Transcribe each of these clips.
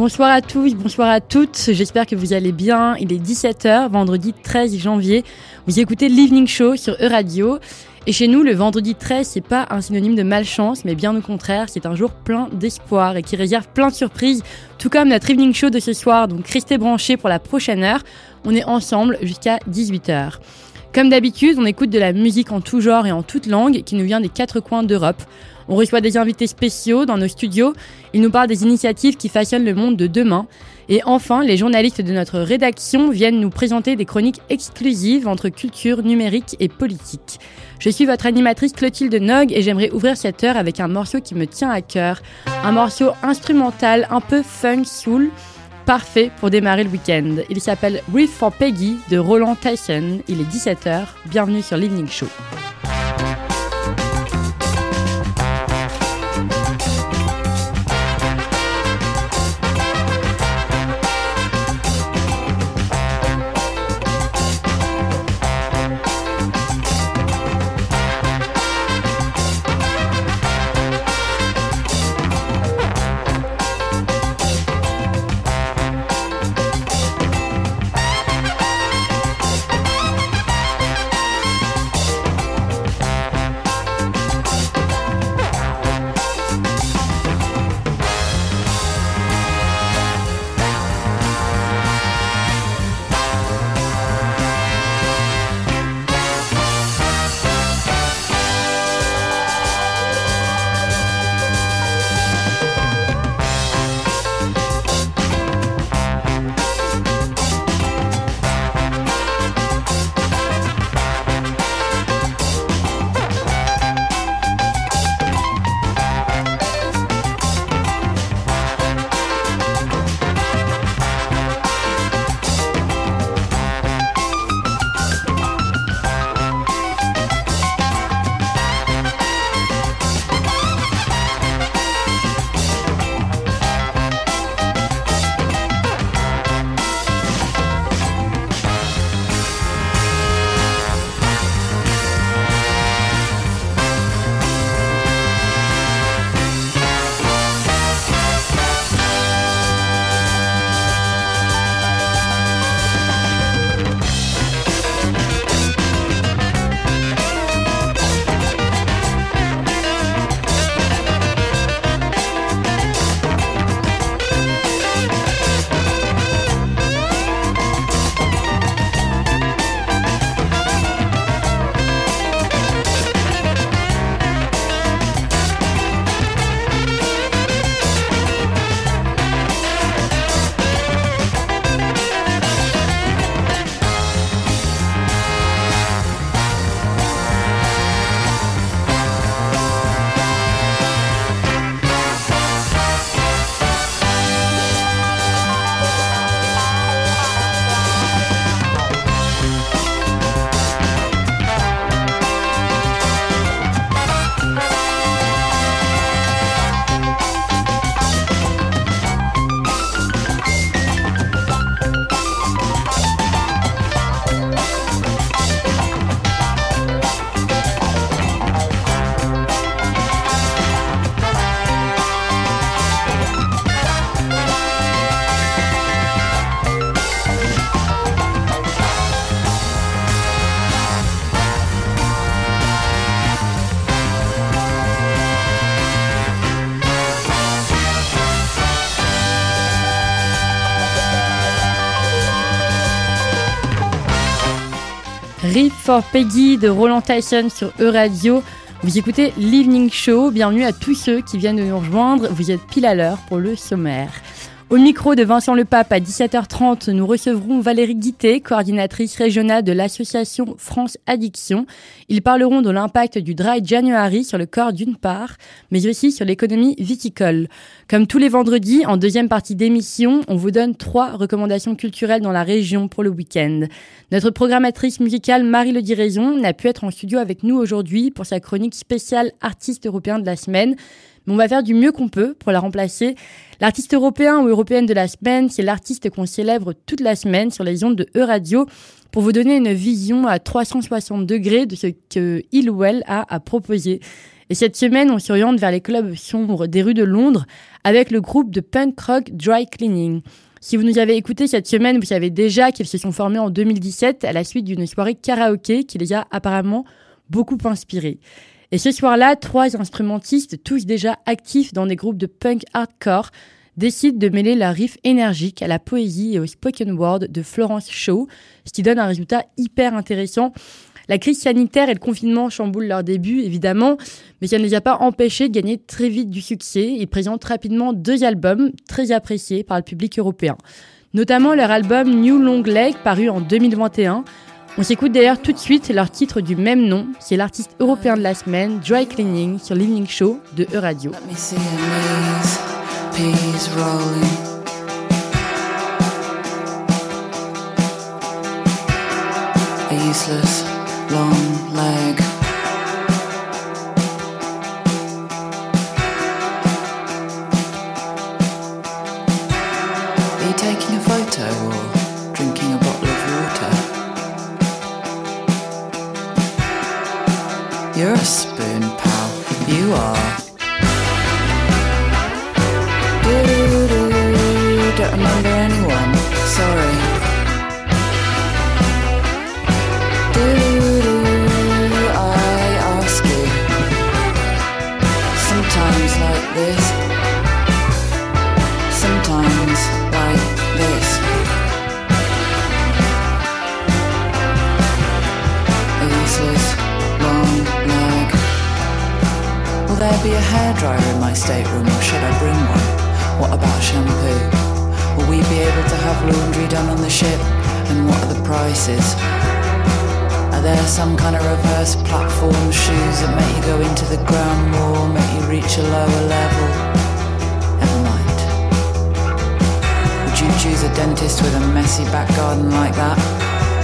Bonsoir à tous, bonsoir à toutes. J'espère que vous allez bien. Il est 17h, vendredi 13 janvier. Vous écoutez l'Evening Show sur E-Radio. Et chez nous, le vendredi 13, c'est pas un synonyme de malchance, mais bien au contraire, c'est un jour plein d'espoir et qui réserve plein de surprises, tout comme notre evening show de ce soir. Donc restez branchés pour la prochaine heure. On est ensemble jusqu'à 18h. Comme d'habitude, on écoute de la musique en tout genre et en toute langue qui nous vient des quatre coins d'Europe. On reçoit des invités spéciaux dans nos studios. Ils nous parlent des initiatives qui façonnent le monde de demain. Et enfin, les journalistes de notre rédaction viennent nous présenter des chroniques exclusives entre culture, numérique et politique. Je suis votre animatrice Clotilde Nog et j'aimerais ouvrir cette heure avec un morceau qui me tient à cœur. Un morceau instrumental un peu funk soul, parfait pour démarrer le week-end. Il s'appelle Reef for Peggy de Roland Tyson. Il est 17h. Bienvenue sur l'Evening Show. Peggy de Roland Tyson sur E-Radio. Vous écoutez l'Evening Show. Bienvenue à tous ceux qui viennent de nous rejoindre. Vous êtes pile à l'heure pour le sommaire. Au micro de Vincent Le Pape à 17h30, nous recevrons Valérie Guité, coordinatrice régionale de l'association France Addiction. Ils parleront de l'impact du Dry January sur le corps d'une part, mais aussi sur l'économie viticole. Comme tous les vendredis, en deuxième partie d'émission, on vous donne trois recommandations culturelles dans la région pour le week-end. Notre programmatrice musicale Marie Le Diraison n'a pu être en studio avec nous aujourd'hui pour sa chronique spéciale artiste européen de la semaine mais on va faire du mieux qu'on peut pour la remplacer. L'artiste européen ou européenne de la semaine, c'est l'artiste qu'on célèbre toute la semaine sur les ondes de E-Radio pour vous donner une vision à 360 degrés de ce que il ou elle a à proposer. Et cette semaine, on s'oriente vers les clubs sombres des rues de Londres avec le groupe de punk rock Dry Cleaning. Si vous nous avez écouté cette semaine, vous savez déjà qu'ils se sont formés en 2017 à la suite d'une soirée karaoké qui les a apparemment beaucoup inspirés. Et ce soir-là, trois instrumentistes, tous déjà actifs dans des groupes de punk hardcore, décident de mêler la riff énergique à la poésie et au spoken word de Florence Shaw, ce qui donne un résultat hyper intéressant. La crise sanitaire et le confinement chamboulent leur début, évidemment, mais ça ne les a pas empêchés de gagner très vite du succès. Ils présentent rapidement deux albums très appréciés par le public européen, notamment leur album New Long Leg paru en 2021. On s'écoute d'ailleurs tout de suite leur titre du même nom, c'est l'artiste européen de la semaine, Dry Cleaning, sur l'Evening Show de E-Radio. You're a spoon, pal. You are. A hairdryer in my stateroom or should I bring one? What about shampoo? Will we be able to have laundry done on the ship? And what are the prices? Are there some kind of reverse platform shoes that make you go into the ground more, make you reach a lower level? Never mind. Would you choose a dentist with a messy back garden like that?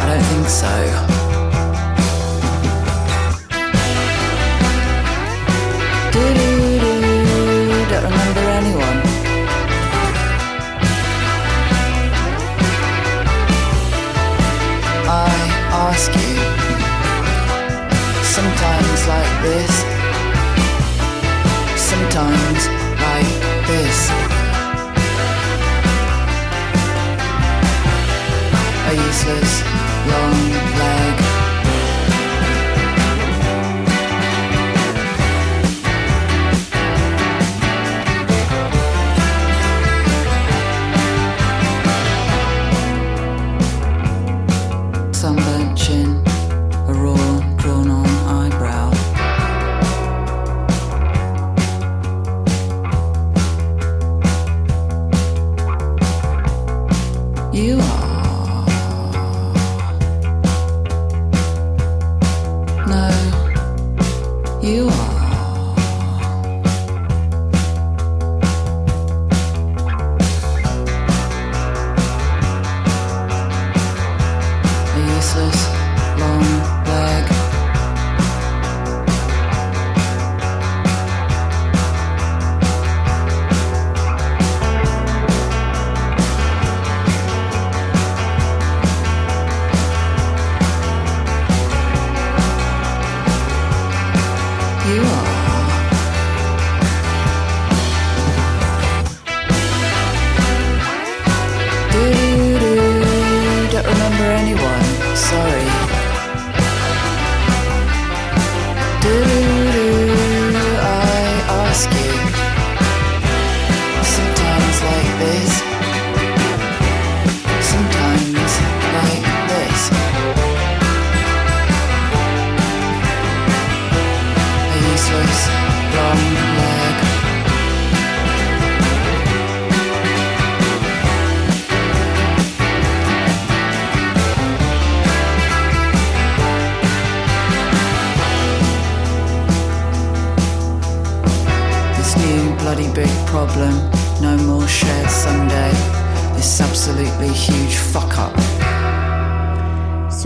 I don't think so. Like this, sometimes like this. A useless long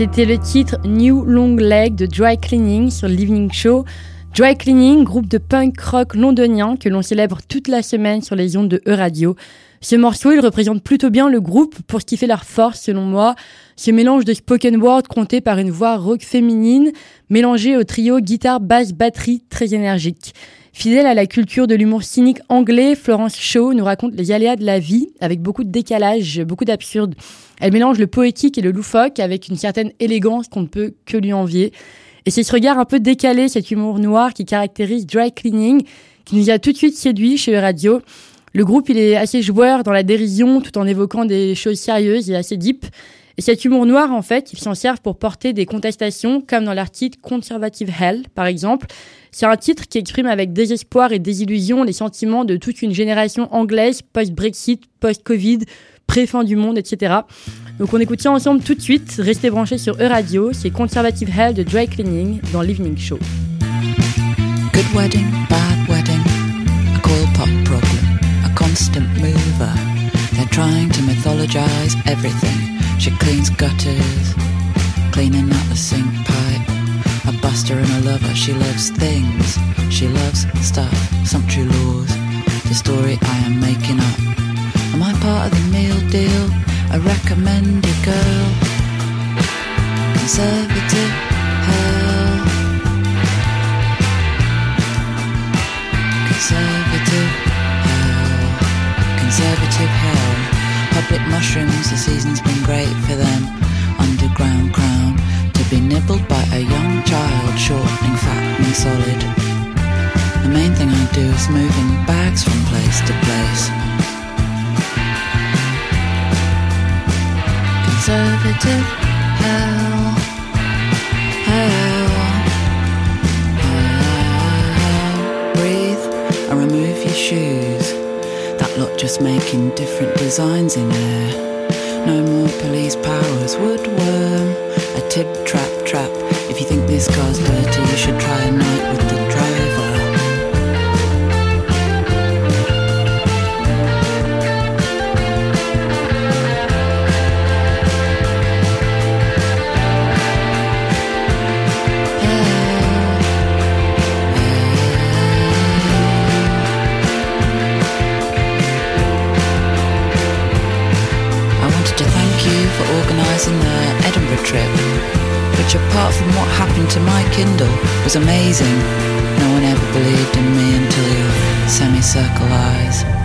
C'était le titre New Long Leg de Dry Cleaning sur l'Evening Show. Dry Cleaning, groupe de punk rock londonien que l'on célèbre toute la semaine sur les ondes de E-Radio. Ce morceau, il représente plutôt bien le groupe pour ce qui fait leur force selon moi. Ce mélange de spoken word compté par une voix rock féminine, mélangé au trio guitare, basse, batterie très énergique. Fidèle à la culture de l'humour cynique anglais, Florence Shaw nous raconte les aléas de la vie avec beaucoup de décalage, beaucoup d'absurde. Elle mélange le poétique et le loufoque avec une certaine élégance qu'on ne peut que lui envier. Et c'est ce regard un peu décalé, cet humour noir qui caractérise Dry Cleaning, qui nous a tout de suite séduit chez Radio. Le groupe, il est assez joueur dans la dérision tout en évoquant des choses sérieuses et assez deep. Et cet humour noir, en fait, ils s'en servent pour porter des contestations, comme dans l'article Conservative Hell, par exemple. C'est un titre qui exprime avec désespoir et désillusion les sentiments de toute une génération anglaise post-Brexit, post-Covid, pré-fin du monde, etc. Donc on écoute ça ensemble tout de suite. Restez branchés sur E-Radio. C'est Conservative Hell de Dry Cleaning dans l'Evening Show. Good wedding, bad wedding, a coil pop problem. constant mover. They're trying to mythologize everything. She cleans gutters, cleaning out the sink pipe. A buster and a lover, she loves things. She loves stuff, some true laws. The story I am making up. Am I part of the meal deal? i A recommended girl. Conservative hell. Conservative hell. conservative hell. Public mushrooms, the season's been great for them. Underground crown be nibbled by a young child, shortening, fattening, solid. The main thing I do is moving bags from place to place. Conservative hell, hell, hell. Breathe and remove your shoes That lot just making different designs in air. No more police powers, woodworm, a tip trap trap. If you think this car's dirty, you should try a night with the driver. I wanted to thank you for organising the trip, which apart from what happened to my Kindle was amazing. No one ever believed in me until your semicircle eyes.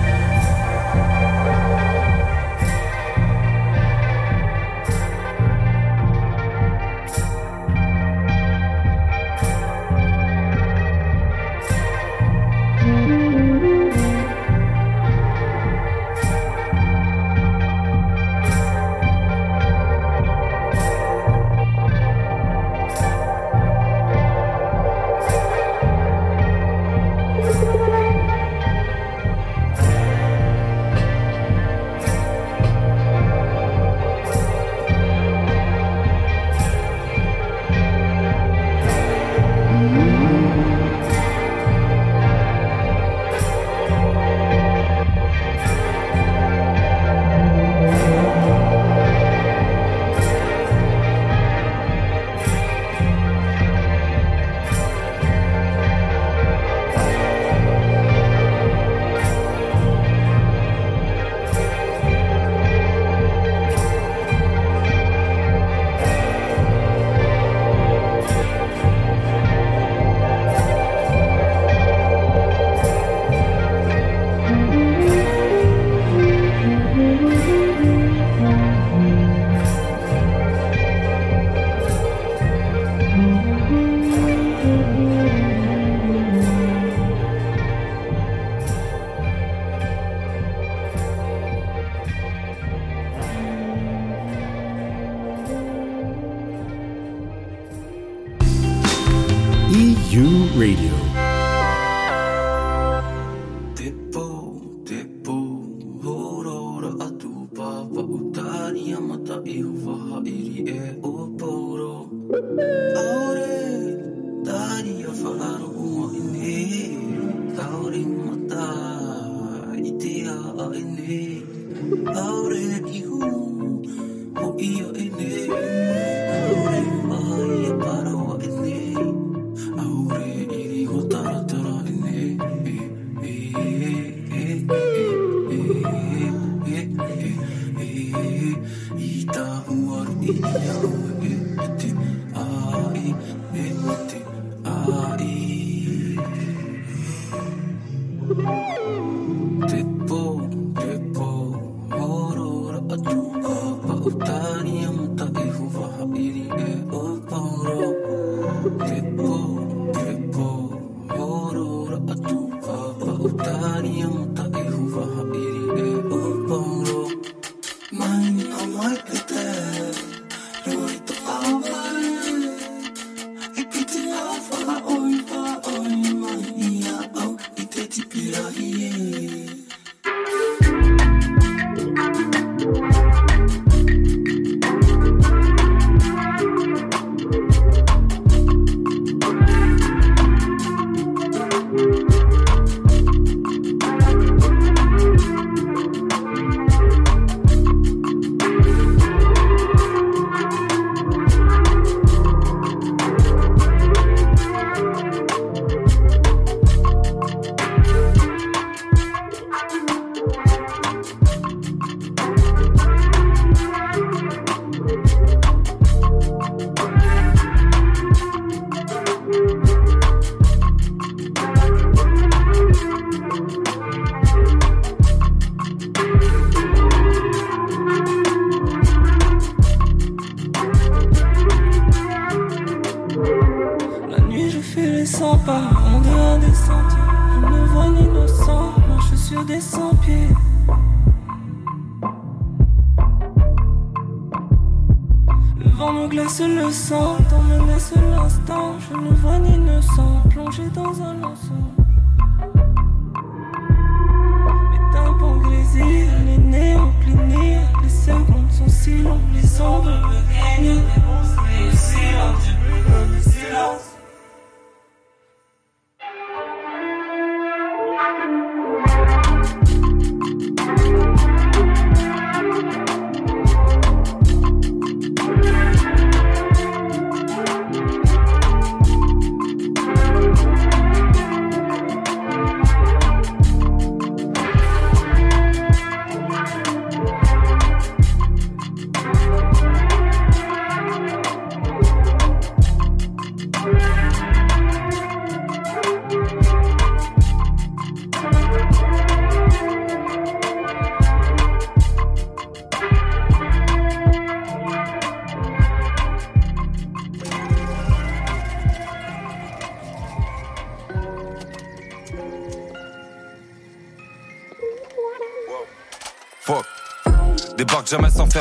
Jamais sans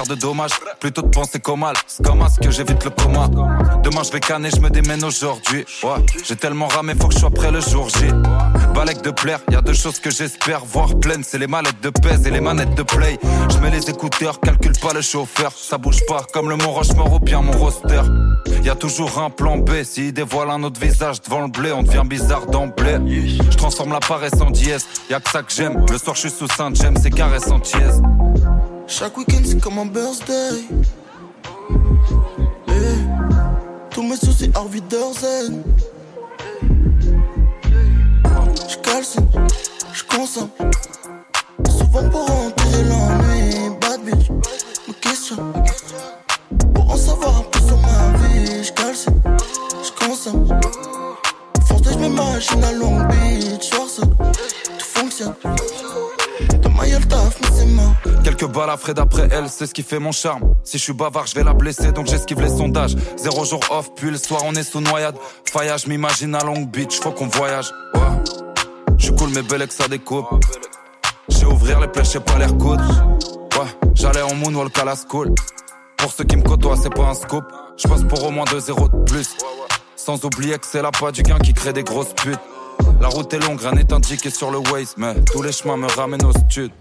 de dommages. Plutôt de penser qu'au mal, c'est comme à ce que j'évite le coma. Demain je vais canner, je me démène aujourd'hui. Ouais, j'ai tellement ramé, faut que je sois prêt le jour J. Balek de plaire, y a deux choses que j'espère voir pleines, c'est les mallettes de pèse et les manettes de play. Je mets les écouteurs, calcule pas le chauffeur, ça bouge pas comme le Mont Rochemort ou bien mon roster. Y a toujours un plan B, s'il dévoile un autre visage devant le blé, on devient bizarre d'emblée. Je transforme la paresse en dièse, y a que ça que j'aime. Le soir je suis sous Saint-James, c'est carré sans tièse. Chaque week-end c'est comme un birthday. Eh, tous mes soucis Harvey Zen. Je calcine, Quelques balles à Fred après elle, c'est ce qui fait mon charme. Si je suis bavard, je vais la blesser, donc j'esquive les sondages. Zéro jour off, puis le soir on est sous noyade. Faillage, m'imagine à Long Beach, faut qu'on voyage. Ouais. Je cool, mais belle que ça découpe. J'ai ouvrir les plaies, j'ai pas l'air coude. Ouais, j'allais en moonwalk à la school. Pour ceux qui me côtoient, c'est pas un scoop. Je passe pour au moins 2 zéros de plus. Sans oublier que c'est la pas du gain qui crée des grosses putes. La route est longue, rien n'est indiqué sur le Waze, mais tous les chemins me ramènent au stud.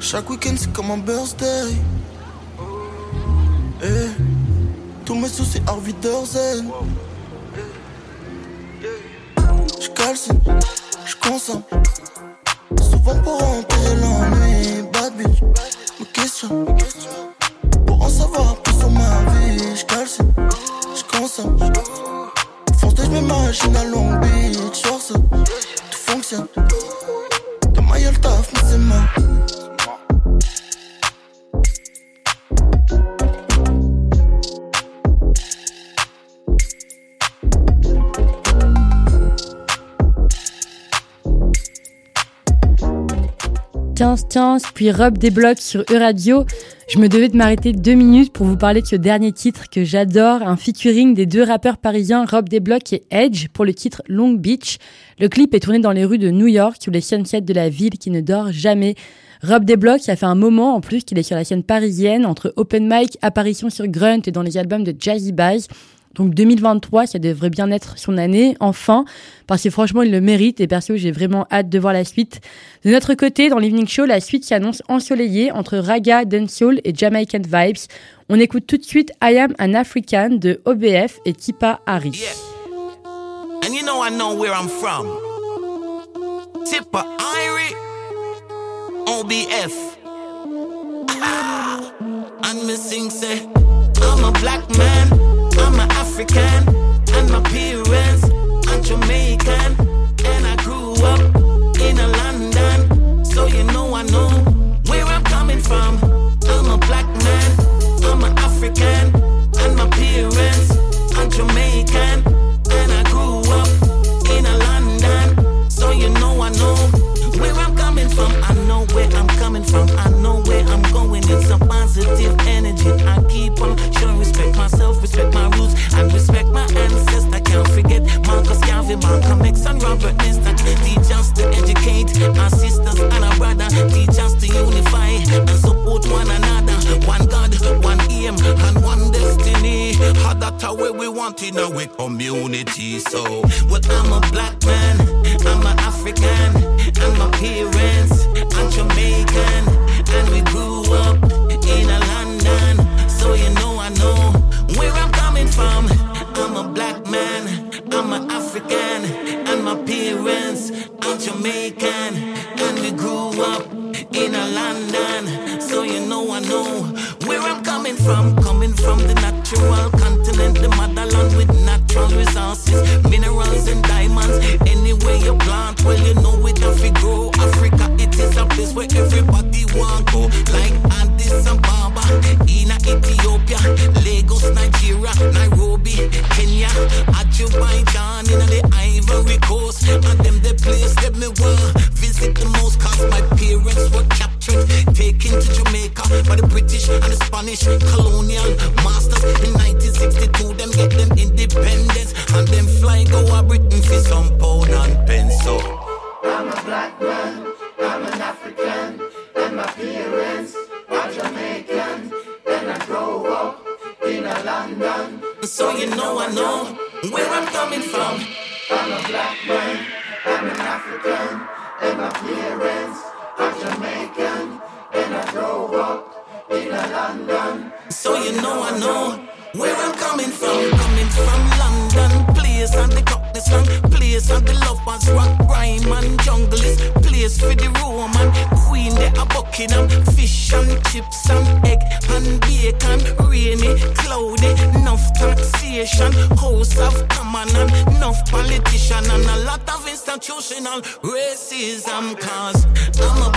Chaque week-end c'est comme un birthday. Eh, tous mes soucis Harvey Zen. Je calcine, je. Souvent pour rentrer l'ennui, bad bitch, me questionne. Pour en savoir plus sur ma vie, je calcine, je consomme. Fonce je m'imagine à Long Beach, tout fonctionne. De ma taf, mais c'est mort. 15-15, puis Rob débloque sur E-Radio. Je me devais de m'arrêter deux minutes pour vous parler de ce dernier titre que j'adore, un featuring des deux rappeurs parisiens Rob Desblocs et Edge pour le titre Long Beach. Le clip est tourné dans les rues de New York, sous les sunsets de la ville qui ne dort jamais. Rob Desblocs, ça fait un moment en plus qu'il est sur la scène parisienne, entre open mic, apparition sur Grunt et dans les albums de Jazzy Bass. Donc 2023, ça devrait bien être son année, enfin, parce que franchement, il le mérite et perso, j'ai vraiment hâte de voir la suite. De notre côté, dans l'Evening Show, la suite s'annonce ensoleillée entre raga, dancehall et Jamaican vibes. On écoute tout de suite I Am an African de OBF et Tipa Harris. And you know I know where I'm from. Tipa Harris, OBF. and me sing say, I'm a black man. African, and my parents are Jamaican, coming from. I know where I'm going. It's a positive energy. I keep on showing respect myself, respect my roots, and respect my ancestors. I can't forget Marcus Garvey, Malcolm X, and Robert Nesta. Teach us to educate our sisters and our brother. Teach us to unify and support one another. One God, one aim, and one destiny. How that's how we want in our community. So, well, I'm a black man, I'm an African, and my parents are Jamaican, and we grew up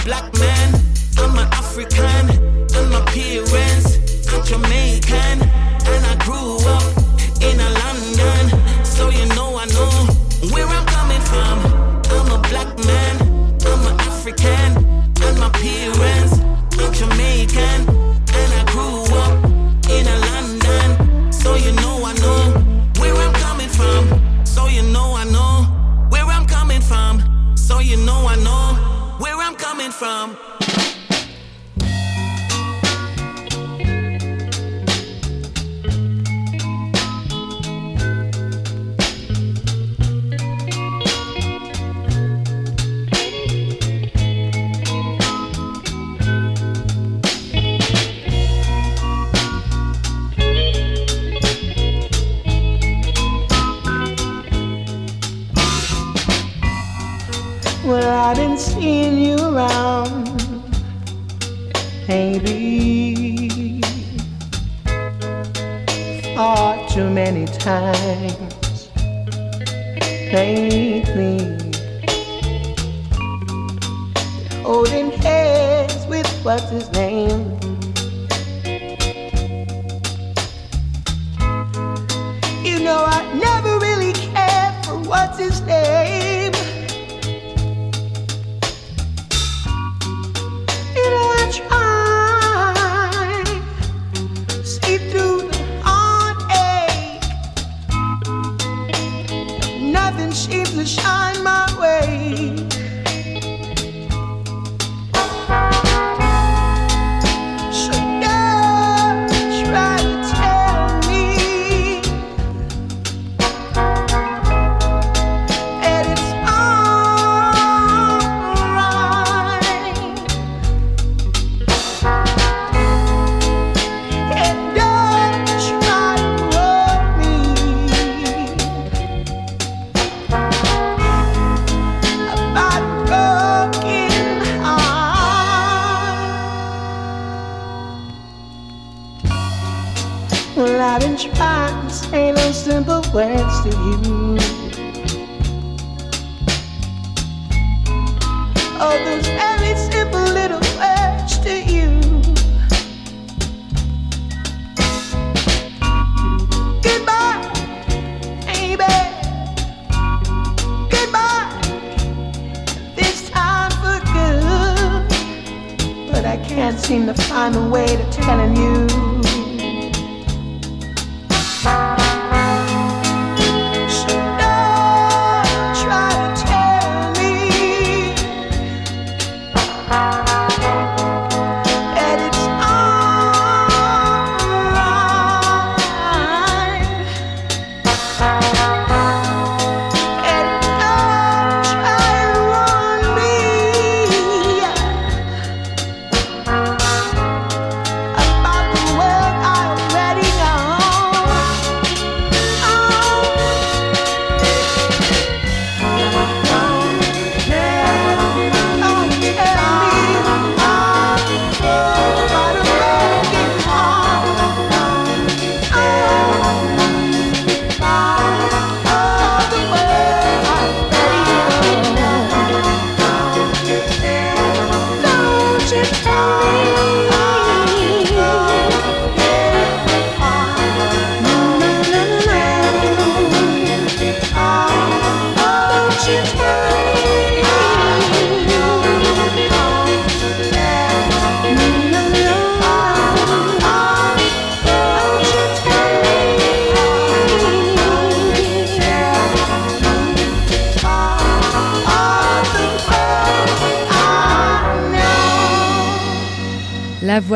black man, I'm an African, and my parents are Jamaican, and I grew up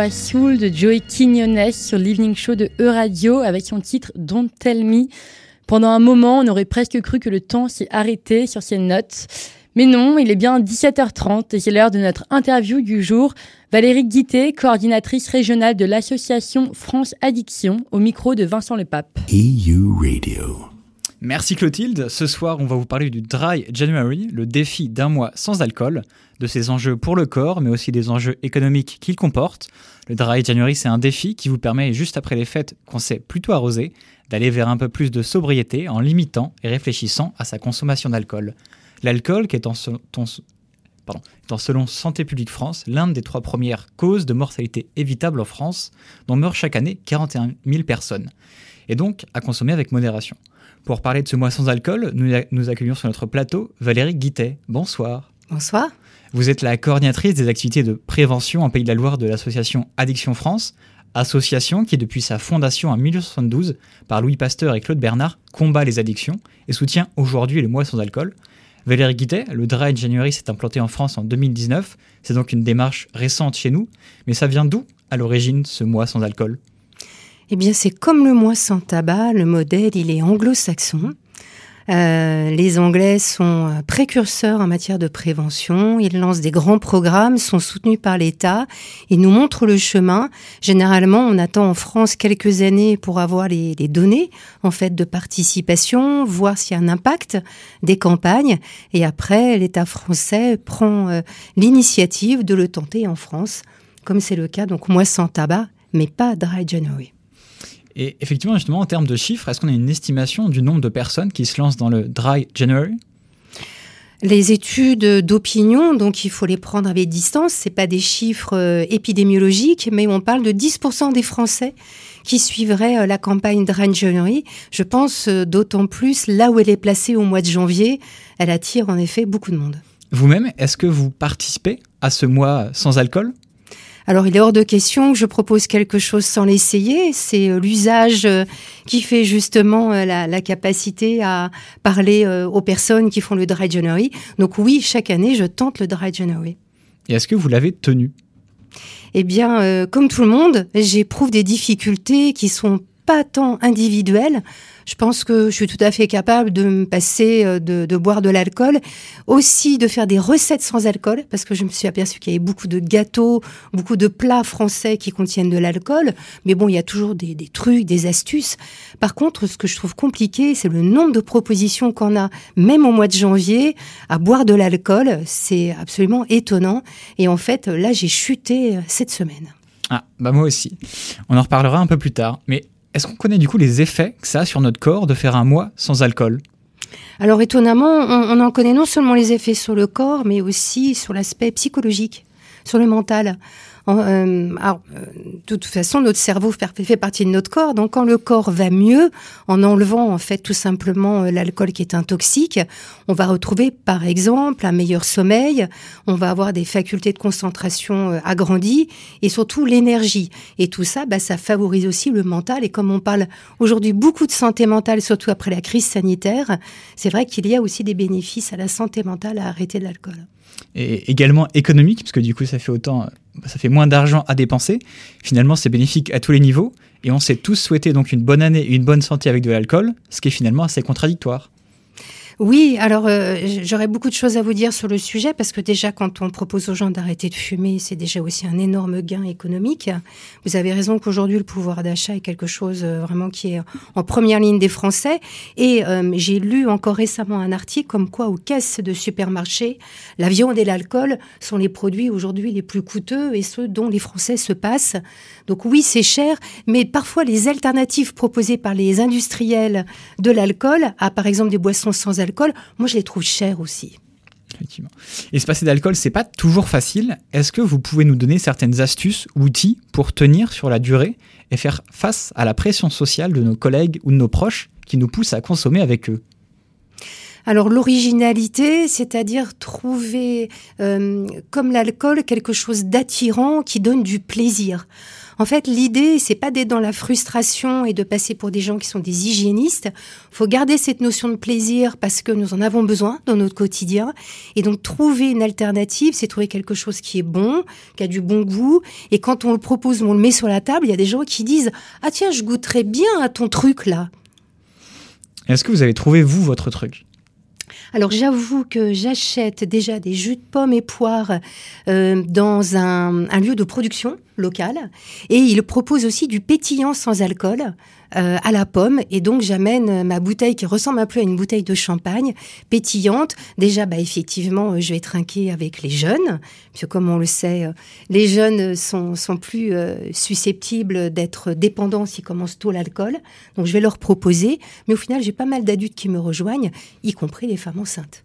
voix soul de Joey Quiñones sur l'Evening Show de E-Radio avec son titre Don't Tell Me. Pendant un moment, on aurait presque cru que le temps s'est arrêté sur ces notes. Mais non, il est bien 17h30 et c'est l'heure de notre interview du jour. Valérie Guité, coordinatrice régionale de l'association France Addiction, au micro de Vincent Lepape. EU Radio. Merci Clotilde. Ce soir, on va vous parler du Dry January, le défi d'un mois sans alcool, de ses enjeux pour le corps, mais aussi des enjeux économiques qu'il comporte. Le Dry January, c'est un défi qui vous permet, juste après les fêtes qu'on s'est plutôt arrosé, d'aller vers un peu plus de sobriété en limitant et réfléchissant à sa consommation d'alcool. L'alcool, qui est en, selon Santé publique France l'une des trois premières causes de mortalité évitable en France, dont meurent chaque année 41 000 personnes. Et donc à consommer avec modération. Pour parler de ce mois sans alcool, nous, nous accueillons sur notre plateau Valérie Guittet. Bonsoir. Bonsoir. Vous êtes la coordinatrice des activités de prévention en Pays de la Loire de l'association Addiction France, association qui, depuis sa fondation en 1972 par Louis Pasteur et Claude Bernard, combat les addictions et soutient aujourd'hui le mois sans alcool. Valérie Guittet, le Dry January s'est implanté en France en 2019. C'est donc une démarche récente chez nous. Mais ça vient d'où, à l'origine, ce mois sans alcool? Eh bien, c'est comme le mois sans tabac. Le modèle, il est anglo-saxon. Euh, les Anglais sont précurseurs en matière de prévention. Ils lancent des grands programmes, sont soutenus par l'État. Ils nous montrent le chemin. Généralement, on attend en France quelques années pour avoir les, les données en fait de participation, voir s'il y a un impact des campagnes. Et après, l'État français prend euh, l'initiative de le tenter en France, comme c'est le cas donc mois sans tabac, mais pas Dry January. Et effectivement, justement, en termes de chiffres, est-ce qu'on a une estimation du nombre de personnes qui se lancent dans le Dry January? Les études d'opinion, donc il faut les prendre avec distance, c'est pas des chiffres euh, épidémiologiques, mais on parle de 10% des Français qui suivraient euh, la campagne Dry January. Je pense euh, d'autant plus là où elle est placée au mois de janvier, elle attire en effet beaucoup de monde. Vous-même, est-ce que vous participez à ce mois sans alcool? Alors, il est hors de question que je propose quelque chose sans l'essayer. C'est euh, l'usage euh, qui fait justement euh, la, la capacité à parler aux personnes qui font le Dry January. Donc oui, chaque année, je tente le Dry January. Et est-ce que vous l'avez tenu? Eh bien, euh, comme tout le monde, j'éprouve des difficultés qui sont pas tant individuelles. Je pense que je suis tout à fait capable de me passer euh, de, de boire de l'alcool, aussi de faire des recettes sans alcool, parce que je me suis aperçue qu'il y avait beaucoup de gâteaux, beaucoup de plats français qui contiennent de l'alcool. Mais bon, il y a toujours des, des trucs, des astuces. Par contre, ce que je trouve compliqué, c'est le nombre de propositions qu'on a, même au mois de janvier, à boire de l'alcool. C'est absolument étonnant. Et en fait, là, j'ai chuté euh, cette semaine. Ah, bah moi aussi. On en reparlera un peu plus tard. Mais Est-ce qu'on connaît du coup les effets que ça a sur notre corps de faire un mois sans alcool? Alors étonnamment, on, on en connaît non seulement les effets sur le corps, mais aussi sur l'aspect psychologique, sur le mental. Euh, alors, euh, de toute façon, notre cerveau fait partie de notre corps. Donc, quand le corps va mieux, en enlevant en fait tout simplement euh, l'alcool qui est un toxique, on va retrouver par exemple un meilleur sommeil. On va avoir des facultés de concentration euh, agrandies et surtout l'énergie. Et tout ça, bah, ça favorise aussi le mental. Et comme on parle aujourd'hui beaucoup de santé mentale, surtout après la crise sanitaire, c'est vrai qu'il y a aussi des bénéfices à la santé mentale à arrêter l'alcool. et également économique, parce que du coup ça fait autant, ça fait moins d'argent à dépenser. Finalement, c'est bénéfique à tous les niveaux, et on s'est tous souhaité donc une bonne année et une bonne santé avec de l'alcool, ce qui est finalement assez contradictoire. Oui, alors euh, j'aurais beaucoup de choses à vous dire sur le sujet parce que déjà quand on propose aux gens d'arrêter de fumer, c'est déjà aussi un énorme gain économique. Vous avez raison qu'aujourd'hui le pouvoir d'achat est quelque chose euh, vraiment qui est en première ligne des Français. Et euh, j'ai lu encore récemment un article comme quoi aux caisses de supermarchés, la viande et l'alcool sont les produits aujourd'hui les plus coûteux et ceux dont les Français se passent. Donc oui, c'est cher, mais parfois les alternatives proposées par les industriels de l'alcool, à par exemple des boissons sans alcool, moi je les trouve chères aussi. Effectivement. Et se passer d'alcool, c'est pas toujours facile. Est-ce que vous pouvez nous donner certaines astuces, outils pour tenir sur la durée et faire face à la pression sociale de nos collègues ou de nos proches qui nous poussent à consommer avec eux? Alors l'originalité, c'est-à-dire trouver, euh, comme l'alcool, quelque chose d'attirant qui donne du plaisir. En fait, l'idée, c'est pas d'être dans la frustration et de passer pour des gens qui sont des hygiénistes. Faut garder cette notion de plaisir parce que nous en avons besoin dans notre quotidien. Et donc, trouver une alternative, c'est trouver quelque chose qui est bon, qui a du bon goût. Et quand on le propose, on le met sur la table, il y a des gens qui disent, ah tiens, je goûterais bien à ton truc là. Est-ce que vous avez trouvé, vous, votre truc? Alors j'avoue que j'achète déjà des jus de pommes et poires euh, dans un, un lieu de production local et il propose aussi du pétillant sans alcool euh, à la pomme et donc j'amène ma bouteille qui ressemble un peu à une bouteille de champagne pétillante. Déjà, bah effectivement, euh, je vais trinquer avec les jeunes, puisque comme on le sait, euh, les jeunes sont, sont plus euh, susceptibles d'être dépendants s'ils commencent tôt l'alcool. Donc je vais leur proposer, mais au final, j'ai pas mal d'adultes qui me rejoignent, y compris les femmes enceintes.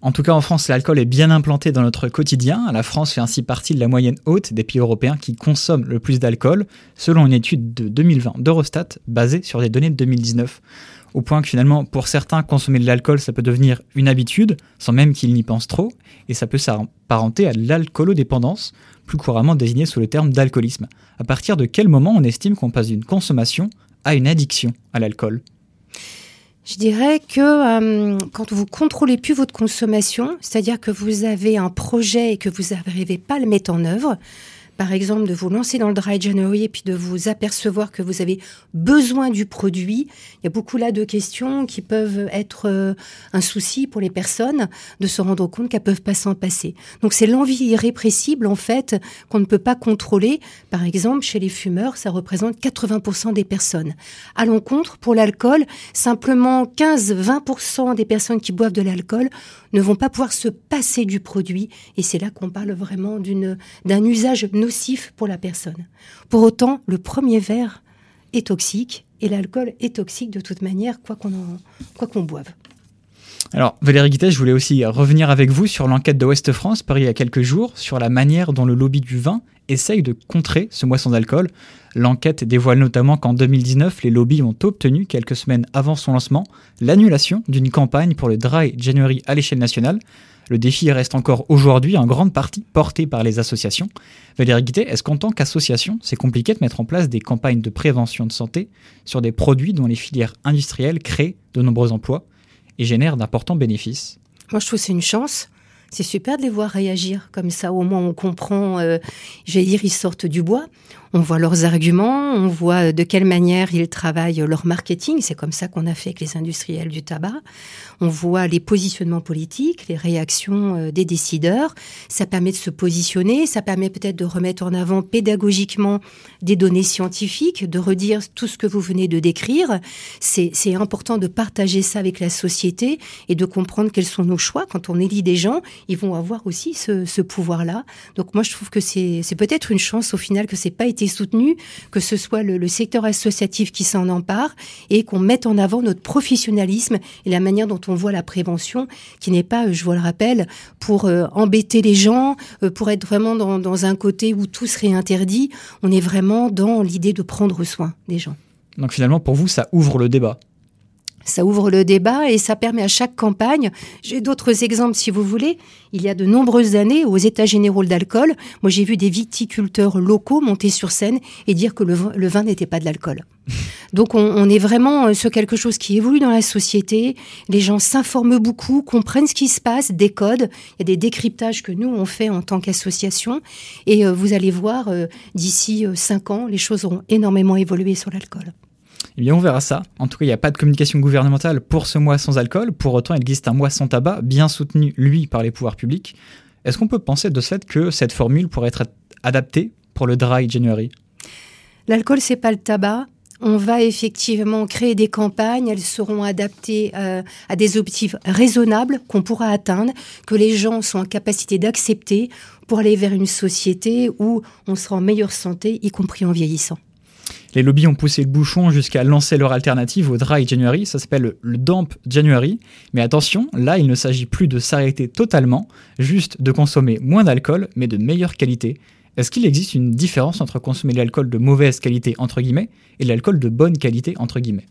En tout cas, en France, l'alcool est bien implanté dans notre quotidien. La France fait ainsi partie de la moyenne haute des pays européens qui consomment le plus d'alcool, selon une étude de 2020 d'Eurostat basée sur des données de 2019. Au point que finalement, pour certains, consommer de l'alcool, ça peut devenir une habitude, sans même qu'ils n'y pensent trop, et ça peut s'apparenter à l'alcoolodépendance, plus couramment désignée sous le terme d'alcoolisme. À partir de quel moment on estime qu'on passe d'une consommation à une addiction à l'alcool? Je dirais que euh, quand vous contrôlez plus votre consommation, c'est-à-dire que vous avez un projet et que vous n'arrivez pas à le mettre en œuvre, par exemple de vous lancer dans le dry January et puis de vous apercevoir que vous avez besoin du produit, il y a beaucoup là de questions qui peuvent être euh, un souci pour les personnes de se rendre compte qu'elles peuvent pas s'en passer. Donc c'est l'envie irrépressible en fait qu'on ne peut pas contrôler. Par exemple, chez les fumeurs, ça représente 80% des personnes. À l'encontre, pour l'alcool, simplement 15-20% des personnes qui boivent de l'alcool ne vont pas pouvoir se passer du produit. Et c'est là qu'on parle vraiment d'un usage nocif pour la personne. Pour autant, le premier verre est toxique et l'alcool est toxique de toute manière, quoi qu'on boive. Alors, Valérie Guittet, je voulais aussi revenir avec vous sur l'enquête de Ouest France, paru il y a quelques jours, sur la manière dont le lobby du vin essaye de contrer ce moisson d'alcool. L'enquête dévoile notamment qu'en 2019, les lobbies ont obtenu, quelques semaines avant son lancement, l'annulation d'une campagne pour le Dry January à l'échelle nationale. Le défi reste encore aujourd'hui en grande partie porté par les associations. Valérie Guittet, est-ce qu'en tant qu'association, c'est compliqué de mettre en place des campagnes de prévention de santé sur des produits dont les filières industrielles créent de nombreux emplois? Et génèrent d'importants bénéfices Moi, je trouve c'est une chance. C'est super de les voir réagir comme ça. Au moins, on comprend, euh, j'allais dire, ils sortent du bois. On voit leurs arguments, on voit de quelle manière ils travaillent leur marketing. C'est comme ça qu'on a fait avec les industriels du tabac. On voit les positionnements politiques, les réactions euh, des décideurs. Ça permet de se positionner, ça permet peut-être de remettre en avant pédagogiquement des données scientifiques, de redire tout ce que vous venez de décrire. C'est important de partager ça avec la société et de comprendre quels sont nos choix. Quand on élit des gens, ils vont avoir aussi ce, pouvoir-là. Donc moi, je trouve que c'est peut-être une chance au final que c'est pas été soutenu, que ce soit le, secteur associatif qui s'en empare et qu'on mette en avant notre professionnalisme et la manière dont on voit la prévention, qui n'est pas, je vous le rappelle, pour euh, embêter les gens, euh, pour être vraiment dans, dans un côté où tout serait interdit. On est vraiment dans l'idée de prendre soin des gens. Donc finalement, pour vous, ça ouvre le débat. Ça ouvre le débat et ça permet à chaque campagne. J'ai d'autres exemples si vous voulez. Il y a de nombreuses années, aux États généraux d'alcool, moi j'ai vu des viticulteurs locaux monter sur scène et dire que le, vin- le vin n'était pas de l'alcool. Donc on, on est vraiment euh, sur quelque chose qui évolue dans la société. Les gens s'informent beaucoup, comprennent ce qui se passe, décodent. Il y a des décryptages que nous on fait en tant qu'association. Et euh, vous allez voir, euh, d'ici cinq ans, les choses auront énormément évolué sur l'alcool. Eh bien, on verra ça. En tout cas, il n'y a pas de communication gouvernementale pour ce mois sans alcool. Pour autant, il existe un mois sans tabac, bien soutenu, lui, par les pouvoirs publics. Est-ce qu'on peut penser de ce fait que cette formule pourrait être adaptée pour le Dry January? L'alcool, c'est pas le tabac. On va effectivement créer des campagnes, elles seront adaptées euh, à des objectifs raisonnables qu'on pourra atteindre, que les gens sont en capacité d'accepter pour aller vers une société où on sera en meilleure santé, y compris en vieillissant. Les lobbies ont poussé le bouchon jusqu'à lancer leur alternative au Dry January. Ça s'appelle le Damp January. Mais attention, là, il ne s'agit plus de s'arrêter totalement, juste de consommer moins d'alcool, mais de meilleure qualité. Est-ce qu'il existe une différence entre consommer de l'alcool de mauvaise qualité, entre guillemets, et de l'alcool de bonne qualité, entre guillemets?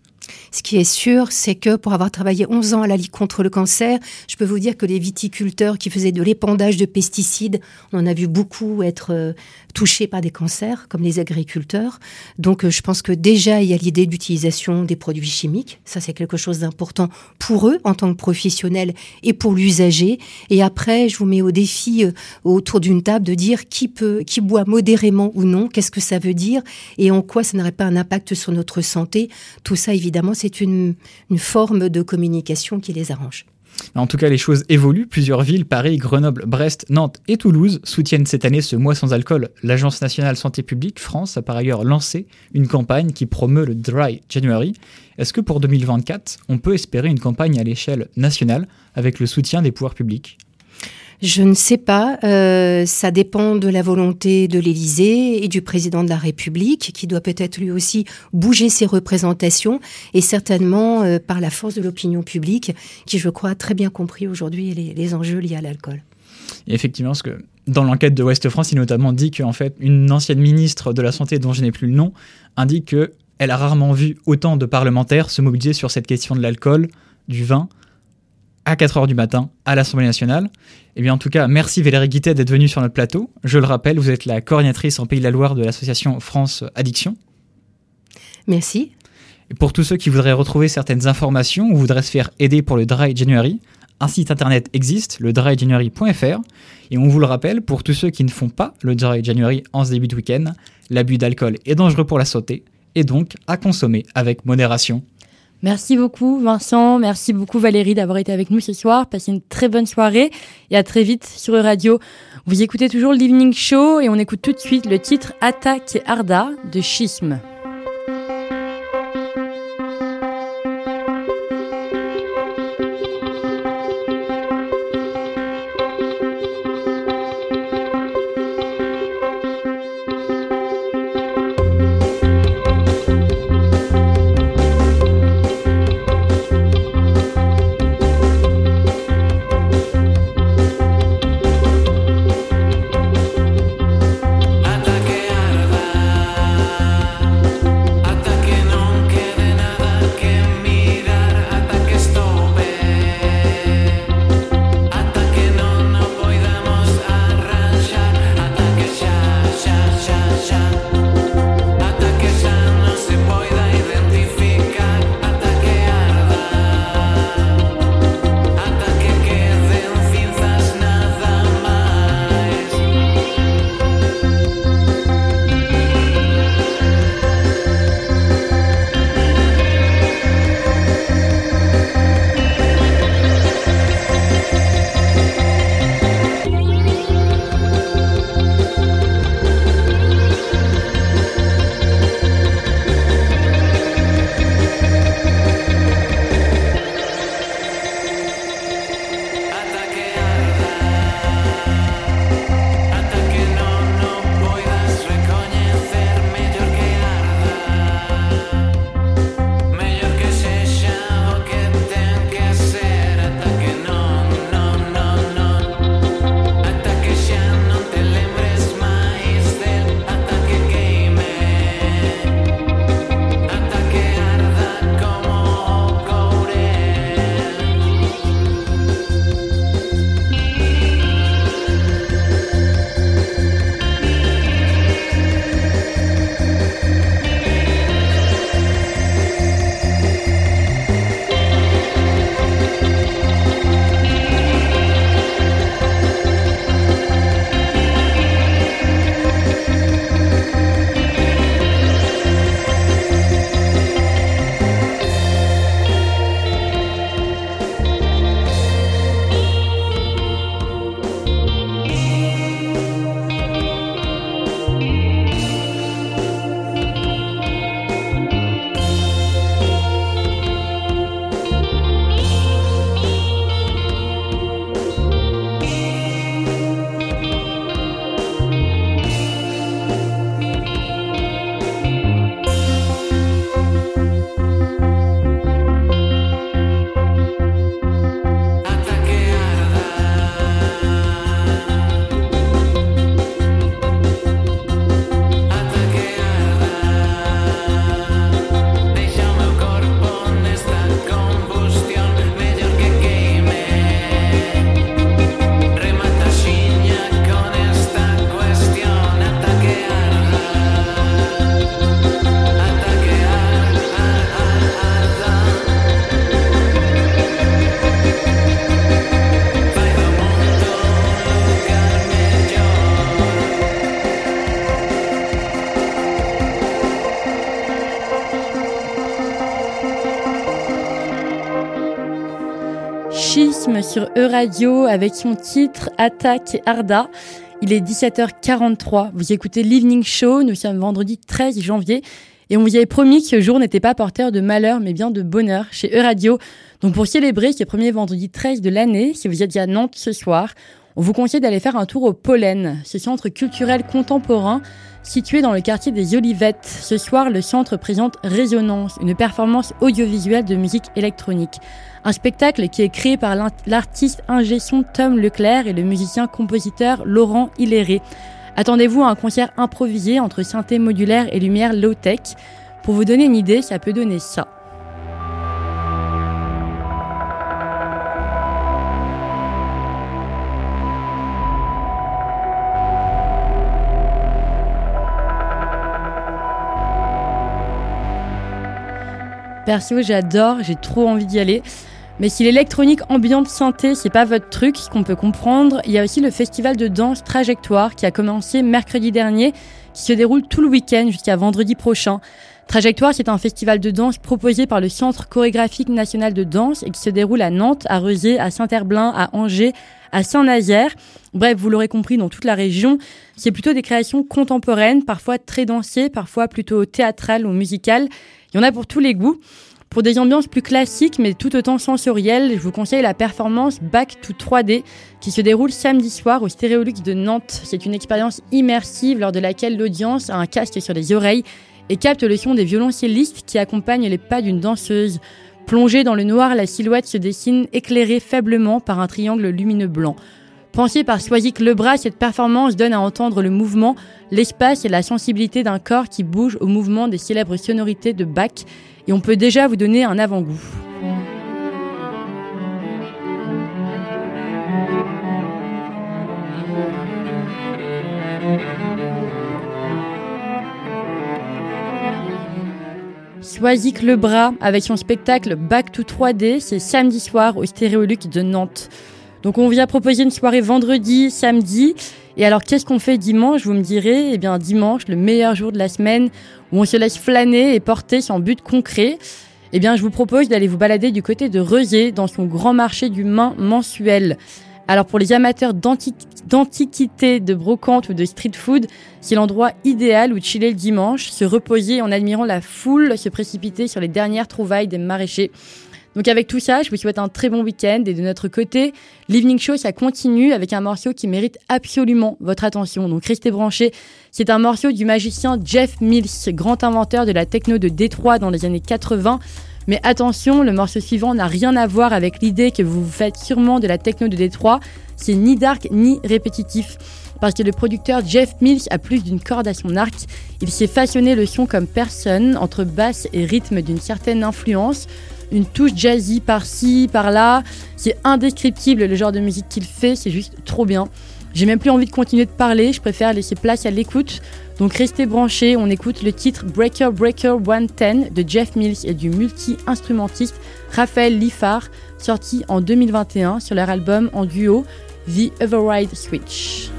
Ce qui est sûr, c'est que pour avoir travaillé 11 ans à la Ligue contre le cancer, je peux vous dire que les viticulteurs qui faisaient de l'épandage de pesticides, on en a vu beaucoup être euh, touchés par des cancers, comme les agriculteurs. Donc euh, je pense que déjà, il y a l'idée d'utilisation des produits chimiques. Ça, c'est quelque chose d'important pour eux en tant que professionnels et pour l'usager. Et après, je vous mets au défi euh, autour d'une table de dire qui peut, qui boit modérément ou non, qu'est-ce que ça veut dire et en quoi ça n'aurait pas un impact sur notre santé. Tout ça, évidemment, c'est une, une forme de communication qui les arrange. En tout cas, les choses évoluent. Plusieurs villes, Paris, Grenoble, Brest, Nantes et Toulouse, soutiennent cette année ce mois sans alcool. L'Agence nationale santé publique France a par ailleurs lancé une campagne qui promeut le Dry January. Est-ce que pour 2024, on peut espérer une campagne à l'échelle nationale avec le soutien des pouvoirs publics? Je ne sais pas. euh, ça dépend de la volonté de l'Élysée et du président de la République, qui doit peut-être lui aussi bouger ses représentations, et certainement euh, par la force de l'opinion publique, qui, je crois, a très bien compris aujourd'hui les, enjeux liés à l'alcool. Effectivement, que dans l'enquête de Ouest France, il notamment dit qu'en fait, une ancienne ministre de la Santé, dont je n'ai plus le nom, indique que elle a rarement vu autant de parlementaires se mobiliser sur cette question de l'alcool, du vin, à 4 heures du matin à l'Assemblée nationale. Eh bien, en tout cas, merci Valérie Guittet d'être venue sur notre plateau. Je le rappelle, vous êtes la coordinatrice en Pays de la Loire de l'association France Addiction. Merci. Et pour tous ceux qui voudraient retrouver certaines informations ou voudraient se faire aider pour le Dry January, un site internet existe, le dryjanuary.fr. Et on vous le rappelle, pour tous ceux qui ne font pas le Dry January en ce début de week-end, l'abus d'alcool est dangereux pour la santé et donc à consommer avec modération. Merci beaucoup Vincent, merci beaucoup Valérie d'avoir été avec nous ce soir. Passez une très bonne soirée et à très vite sur Radio. Vous écoutez toujours l'Evening Show et on écoute tout de suite le titre Attaque Arda de Schisme. Sur E-Radio avec son titre Attaque Arda. Il est 17h43. Vous écoutez l'Evening Show. Nous sommes vendredi 13 janvier. Et on vous avait promis que ce jour n'était pas porteur de malheur, mais bien de bonheur chez E-Radio. Donc pour célébrer ce premier vendredi 13 de l'année, si vous êtes à Nantes ce soir, on vous conseille d'aller faire un tour au Pollen, ce centre culturel contemporain situé dans le quartier des Olivettes. Ce soir, le centre présente Résonance, une performance audiovisuelle de musique électronique. Un spectacle qui est créé par l'artiste ingé Tom Leclerc et le musicien-compositeur Laurent Hilléré. Attendez-vous à un concert improvisé entre synthé modulaire et lumière low-tech. Pour vous donner une idée, ça peut donner ça. Perso, j'adore, j'ai trop envie d'y aller. Mais si l'électronique ambiante synthé, c'est pas votre truc, qu'on peut comprendre, il y a aussi le festival de danse Trajectoire qui a commencé mercredi dernier, qui se déroule tout le week-end jusqu'à vendredi prochain. Trajectoire, c'est un festival de danse proposé par le Centre chorégraphique national de danse et qui se déroule à Nantes, à Rezé, à Saint-Herblain, à Angers, à Saint-Nazaire. Bref, vous l'aurez compris, dans toute la région, c'est plutôt des créations contemporaines, parfois très dansées, parfois plutôt théâtrales ou musicales. Il y en a pour tous les goûts. Pour des ambiances plus classiques mais tout autant sensorielles, je vous conseille la performance Back to 3D qui se déroule samedi soir au Stéréolux de Nantes. C'est une expérience immersive lors de laquelle l'audience a un casque sur les oreilles et capte le son des violoncellistes qui accompagnent les pas d'une danseuse. Plongée dans le noir, la silhouette se dessine éclairée faiblement par un triangle lumineux blanc. Pensée par Swazik Lebras, cette performance donne à entendre le mouvement, l'espace et la sensibilité d'un corps qui bouge au mouvement des célèbres sonorités de Bach et on peut déjà vous donner un avant-goût. Soisic Le Bras avec son spectacle Back to 3D, c'est samedi soir au Stéréolux de Nantes. Donc on vient proposer une soirée vendredi, samedi. Et alors qu'est-ce qu'on fait dimanche Vous me direz, eh bien dimanche, le meilleur jour de la semaine, où on se laisse flâner et porter sans but concret. Eh bien je vous propose d'aller vous balader du côté de Rezé, dans son grand marché du main mensuel. Alors pour les amateurs d'antiquité, de brocante ou de street food, c'est l'endroit idéal où chiller le dimanche, se reposer en admirant la foule se précipiter sur les dernières trouvailles des maraîchers. Donc avec tout ça, je vous souhaite un très bon week-end et de notre côté, l'Evening Show, ça continue avec un morceau qui mérite absolument votre attention. Donc restez branchés. C'est un morceau du magicien Jeff Mills, grand inventeur de la techno de Détroit dans les années 80. Mais attention, le morceau suivant n'a rien à voir avec l'idée que vous vous faites sûrement de la techno de Détroit. C'est ni dark ni répétitif parce que le producteur Jeff Mills a plus d'une corde à son arc. Il s'est façonné le son comme personne, entre basse et rythme d'une certaine influence une touche jazzy par-ci, par-là. C'est indescriptible le genre de musique qu'il fait, c'est juste trop bien. J'ai même plus envie de continuer de parler, je préfère laisser place à l'écoute. Donc restez branchés, on écoute le titre Breaker Breaker 110 de Jeff Mills et du multi-instrumentiste Raphaël Liffard, sorti en 2021 sur leur album en duo The Override Switch.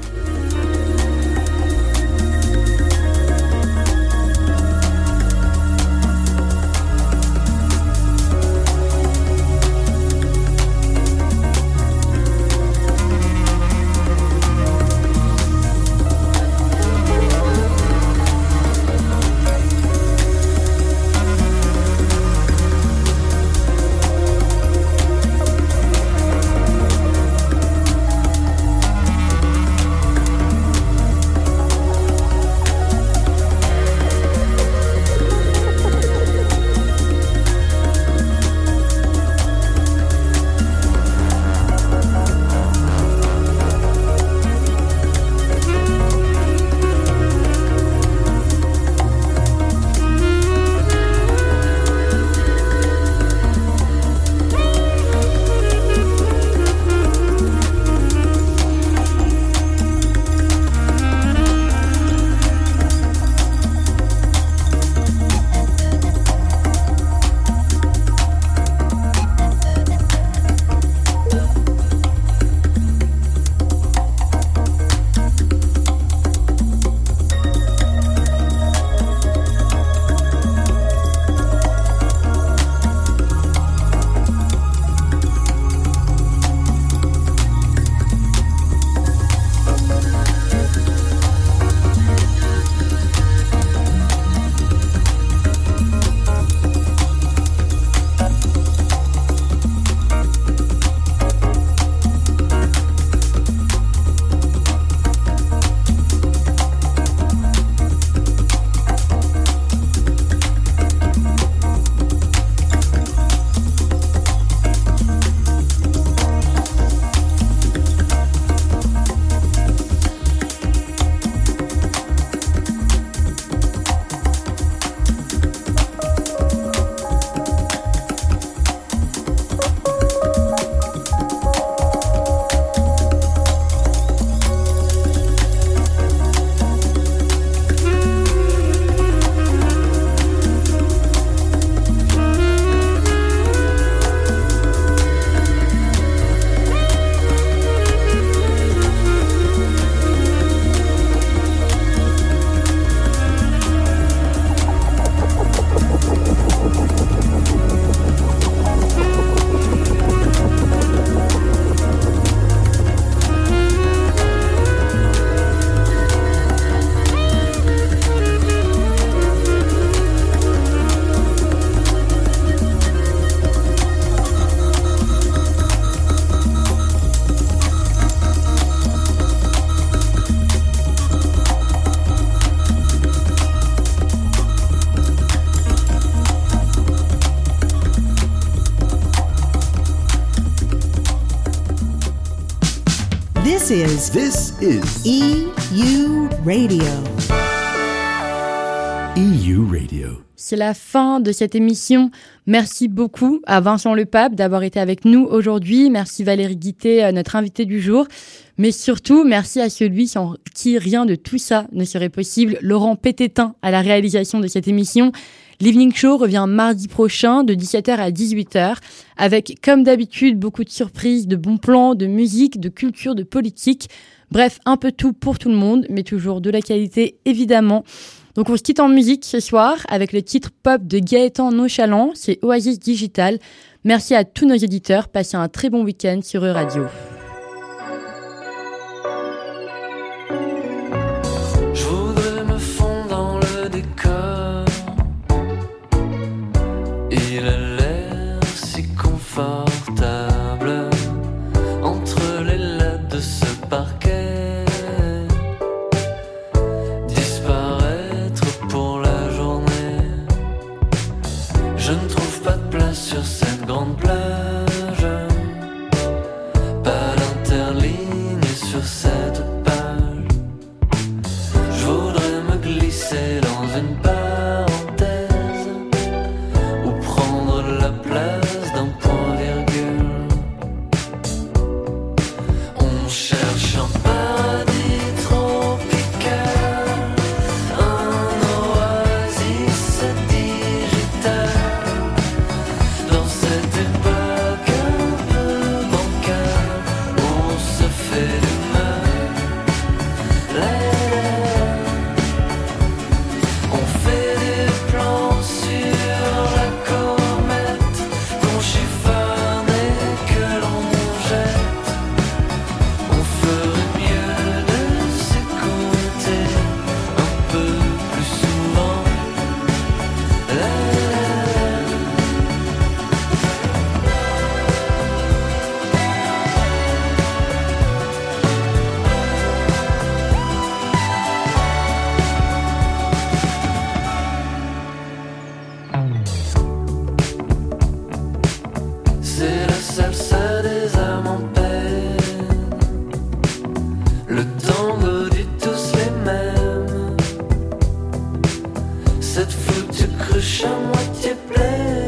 Is This is EU Radio. EU Radio. C'est la fin de cette émission. Merci beaucoup à Vincent Lepape d'avoir été avec nous aujourd'hui. Merci Valérie Guité, euh, notre invité du jour. Mais surtout, merci à celui sans qui rien de tout ça ne serait possible, Laurent Pététin, à la réalisation de cette émission. L'Evening Show revient mardi prochain de 17h à 18h avec, comme d'habitude, beaucoup de surprises, de bons plans, de musique, de culture, de politique. Bref, un peu tout pour tout le monde, mais toujours de la qualité, évidemment. Donc on se quitte en musique ce soir avec le titre pop de Gaëtan Nochalant, c'est Oasis Digital. Merci à tous nos éditeurs, passez un très bon week-end sur E-Radio. Je Cette foutue cruche à moitié pleine.